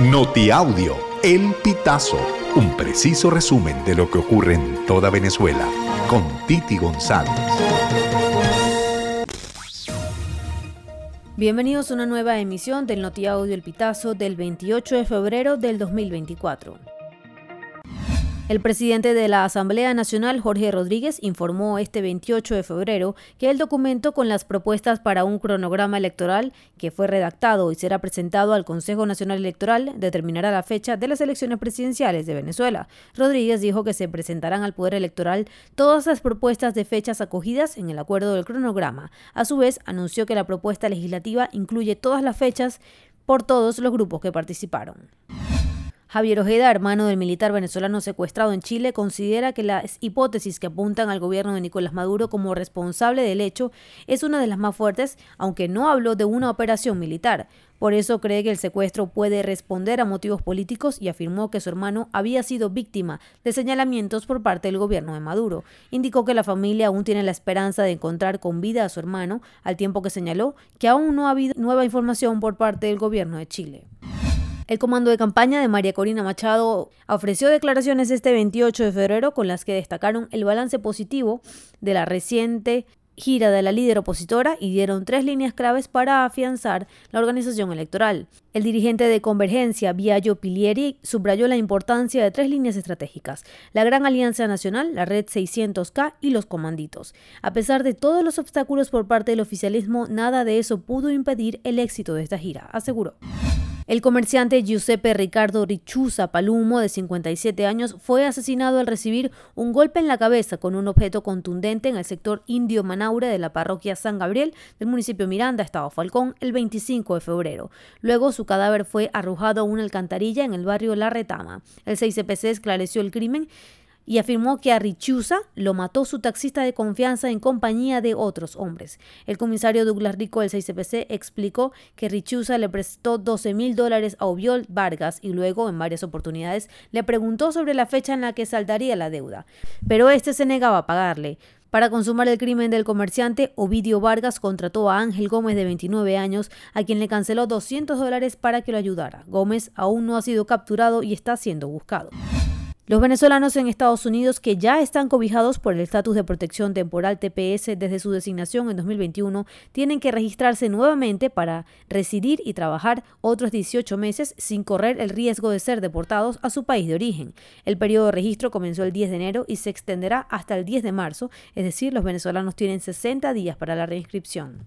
Notiaudio, El Pitazo, un preciso resumen de lo que ocurre en toda Venezuela, con Titi González. Bienvenidos a una nueva emisión del Notiaudio El Pitazo del 28 de febrero del 2024. El presidente de la Asamblea Nacional, Jorge Rodríguez, informó este 28 de febrero que el documento con las propuestas para un cronograma electoral que fue redactado y será presentado al Consejo Nacional Electoral determinará la fecha de las elecciones presidenciales de Venezuela. Rodríguez dijo que se presentarán al Poder Electoral todas las propuestas de fechas acogidas en el acuerdo del cronograma. A su vez, anunció que la propuesta legislativa incluye todas las fechas por todos los grupos que participaron. Javier Ojeda, hermano del militar venezolano secuestrado en Chile, considera que las hipótesis que apuntan al gobierno de Nicolás Maduro como responsable del hecho es una de las más fuertes, aunque no habló de una operación militar. Por eso cree que el secuestro puede responder a motivos políticos y afirmó que su hermano había sido víctima de señalamientos por parte del gobierno de Maduro. Indicó que la familia aún tiene la esperanza de encontrar con vida a su hermano, al tiempo que señaló que aún no ha habido nueva información por parte del gobierno de Chile. El comando de campaña de María Corina Machado ofreció declaraciones este 28 de febrero con las que destacaron el balance positivo de la reciente gira de la líder opositora y dieron tres líneas claves para afianzar la organización electoral. El dirigente de Convergencia, Viallo Pilieri, subrayó la importancia de tres líneas estratégicas, la Gran Alianza Nacional, la Red 600K y los comanditos. A pesar de todos los obstáculos por parte del oficialismo, nada de eso pudo impedir el éxito de esta gira, aseguró. El comerciante Giuseppe Ricardo Richuza Palumo, de 57 años, fue asesinado al recibir un golpe en la cabeza con un objeto contundente en el sector indio Manaure de la parroquia San Gabriel del municipio Miranda, Estado Falcón, el 25 de febrero. Luego su cadáver fue arrojado a una alcantarilla en el barrio La Retama. El 6CPC esclareció el crimen y afirmó que a Richusa lo mató su taxista de confianza en compañía de otros hombres. El comisario Douglas Rico del 6CPC explicó que Richusa le prestó 12 mil dólares a Oviol Vargas y luego, en varias oportunidades, le preguntó sobre la fecha en la que saldaría la deuda, pero este se negaba a pagarle. Para consumar el crimen del comerciante, Ovidio Vargas contrató a Ángel Gómez de 29 años, a quien le canceló 200 dólares para que lo ayudara. Gómez aún no ha sido capturado y está siendo buscado. Los venezolanos en Estados Unidos que ya están cobijados por el estatus de protección temporal TPS desde su designación en 2021 tienen que registrarse nuevamente para residir y trabajar otros 18 meses sin correr el riesgo de ser deportados a su país de origen. El periodo de registro comenzó el 10 de enero y se extenderá hasta el 10 de marzo, es decir, los venezolanos tienen 60 días para la reinscripción.